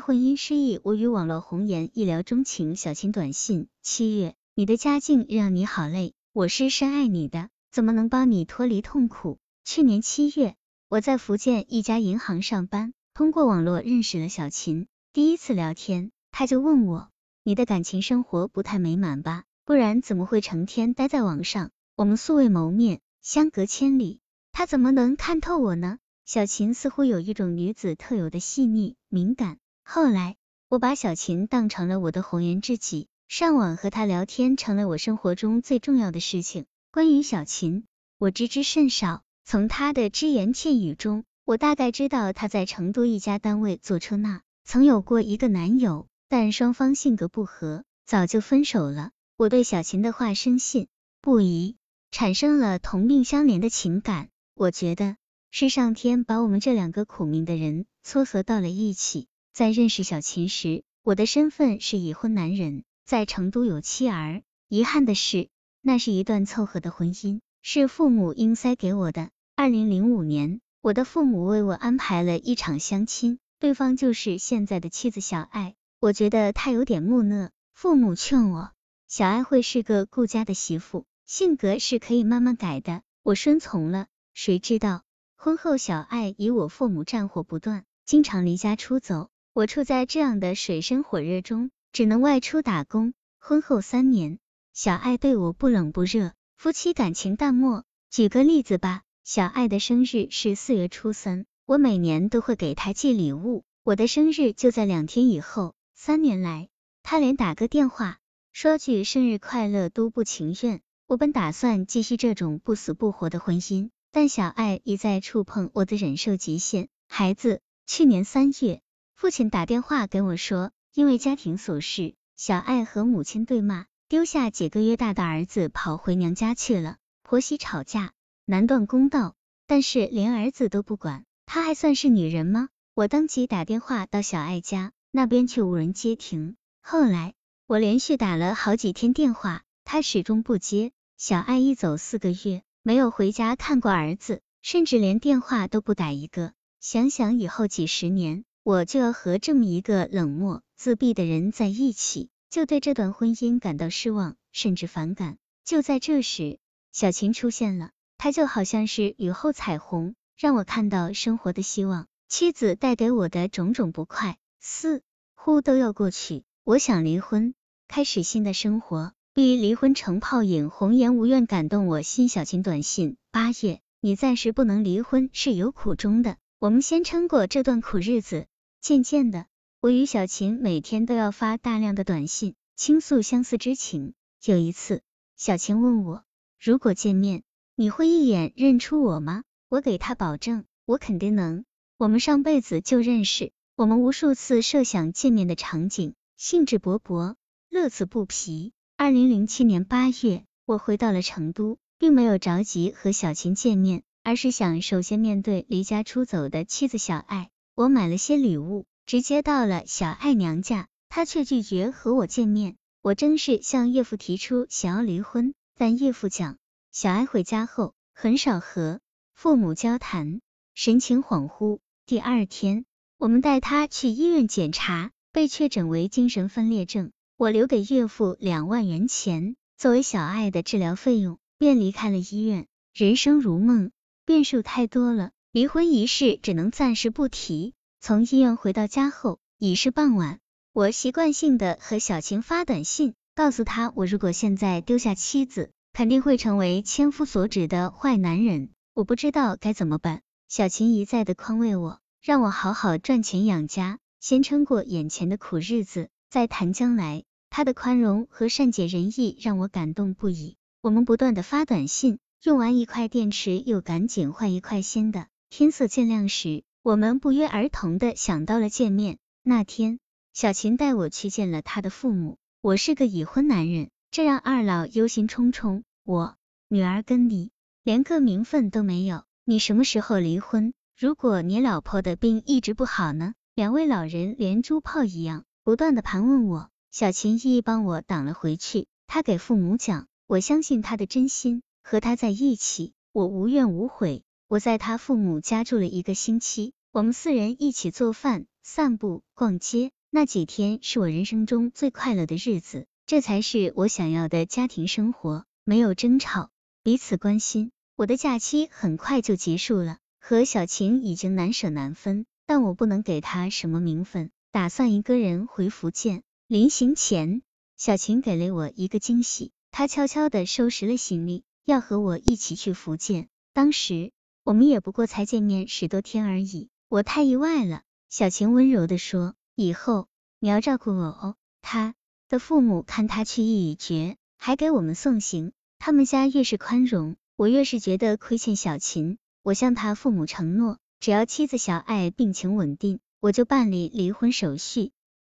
婚姻失意，我与网络红颜一聊钟情。小琴短信：七月，你的家境让你好累，我是深爱你的，怎么能帮你脱离痛苦？去年七月，我在福建一家银行上班，通过网络认识了小琴。第一次聊天，他就问我：你的感情生活不太美满吧？不然怎么会成天待在网上？我们素未谋面，相隔千里，他怎么能看透我呢？小琴似乎有一种女子特有的细腻敏感。后来，我把小琴当成了我的红颜知己，上网和她聊天成了我生活中最重要的事情。关于小琴，我知之甚少，从她的只言片语中，我大概知道她在成都一家单位做车纳，曾有过一个男友，但双方性格不合，早就分手了。我对小琴的话深信不疑，产生了同病相怜的情感。我觉得。是上天把我们这两个苦命的人撮合到了一起。在认识小琴时，我的身份是已婚男人，在成都有妻儿。遗憾的是，那是一段凑合的婚姻，是父母硬塞给我的。二零零五年，我的父母为我安排了一场相亲，对方就是现在的妻子小爱。我觉得她有点木讷，父母劝我，小爱会是个顾家的媳妇，性格是可以慢慢改的。我顺从了，谁知道？婚后，小爱与我父母战火不断，经常离家出走。我处在这样的水深火热中，只能外出打工。婚后三年，小爱对我不冷不热，夫妻感情淡漠。举个例子吧，小爱的生日是四月初三，我每年都会给她寄礼物，我的生日就在两天以后。三年来，她连打个电话说句生日快乐都不情愿。我本打算继续这种不死不活的婚姻。但小爱一再触碰我的忍受极限。孩子，去年三月，父亲打电话跟我说，因为家庭琐事，小爱和母亲对骂，丢下几个月大的儿子跑回娘家去了。婆媳吵架，难断公道，但是连儿子都不管，她还算是女人吗？我当即打电话到小爱家，那边却无人接听。后来我连续打了好几天电话，她始终不接。小爱一走四个月。没有回家看过儿子，甚至连电话都不打一个。想想以后几十年，我就要和这么一个冷漠自闭的人在一起，就对这段婚姻感到失望，甚至反感。就在这时，小琴出现了，她就好像是雨后彩虹，让我看到生活的希望。妻子带给我的种种不快，似乎都要过去。我想离婚，开始新的生活。比离婚成泡影，红颜无怨感动我心。小琴短信：八月，你暂时不能离婚是有苦衷的，我们先撑过这段苦日子。渐渐的，我与小琴每天都要发大量的短信，倾诉相思之情。有一次，小琴问我，如果见面，你会一眼认出我吗？我给她保证，我肯定能。我们上辈子就认识，我们无数次设想见面的场景，兴致勃勃，乐此不疲。二零零七年八月，我回到了成都，并没有着急和小琴见面，而是想首先面对离家出走的妻子小爱。我买了些礼物，直接到了小爱娘家，她却拒绝和我见面。我正式向岳父提出想要离婚，但岳父讲，小爱回家后很少和父母交谈，神情恍惚。第二天，我们带她去医院检查，被确诊为精神分裂症。我留给岳父两万元钱作为小爱的治疗费用，便离开了医院。人生如梦，变数太多了，离婚一事只能暂时不提。从医院回到家后，已是傍晚。我习惯性的和小琴发短信，告诉她我如果现在丢下妻子，肯定会成为千夫所指的坏男人。我不知道该怎么办。小琴一再的宽慰我，让我好好赚钱养家，先撑过眼前的苦日子，再谈将来。他的宽容和善解人意让我感动不已。我们不断的发短信，用完一块电池又赶紧换一块新的。天色渐亮时，我们不约而同的想到了见面。那天，小琴带我去见了他的父母。我是个已婚男人，这让二老忧心忡忡。我女儿跟你连个名分都没有，你什么时候离婚？如果你老婆的病一直不好呢？两位老人连珠炮一样，不断的盘问我。小琴一一帮我挡了回去。他给父母讲，我相信他的真心，和他在一起，我无怨无悔。我在他父母家住了一个星期，我们四人一起做饭，散步、逛街。那几天是我人生中最快乐的日子，这才是我想要的家庭生活，没有争吵，彼此关心。我的假期很快就结束了，和小晴已经难舍难分，但我不能给她什么名分，打算一个人回福建。临行前，小晴给了我一个惊喜，她悄悄的收拾了行李，要和我一起去福建。当时我们也不过才见面十多天而已，我太意外了。小晴温柔的说。以后你要照顾我哦。他的父母看他去意已决，还给我们送行。他们家越是宽容，我越是觉得亏欠小琴。我向他父母承诺，只要妻子小爱病情稳定，我就办理离婚手续。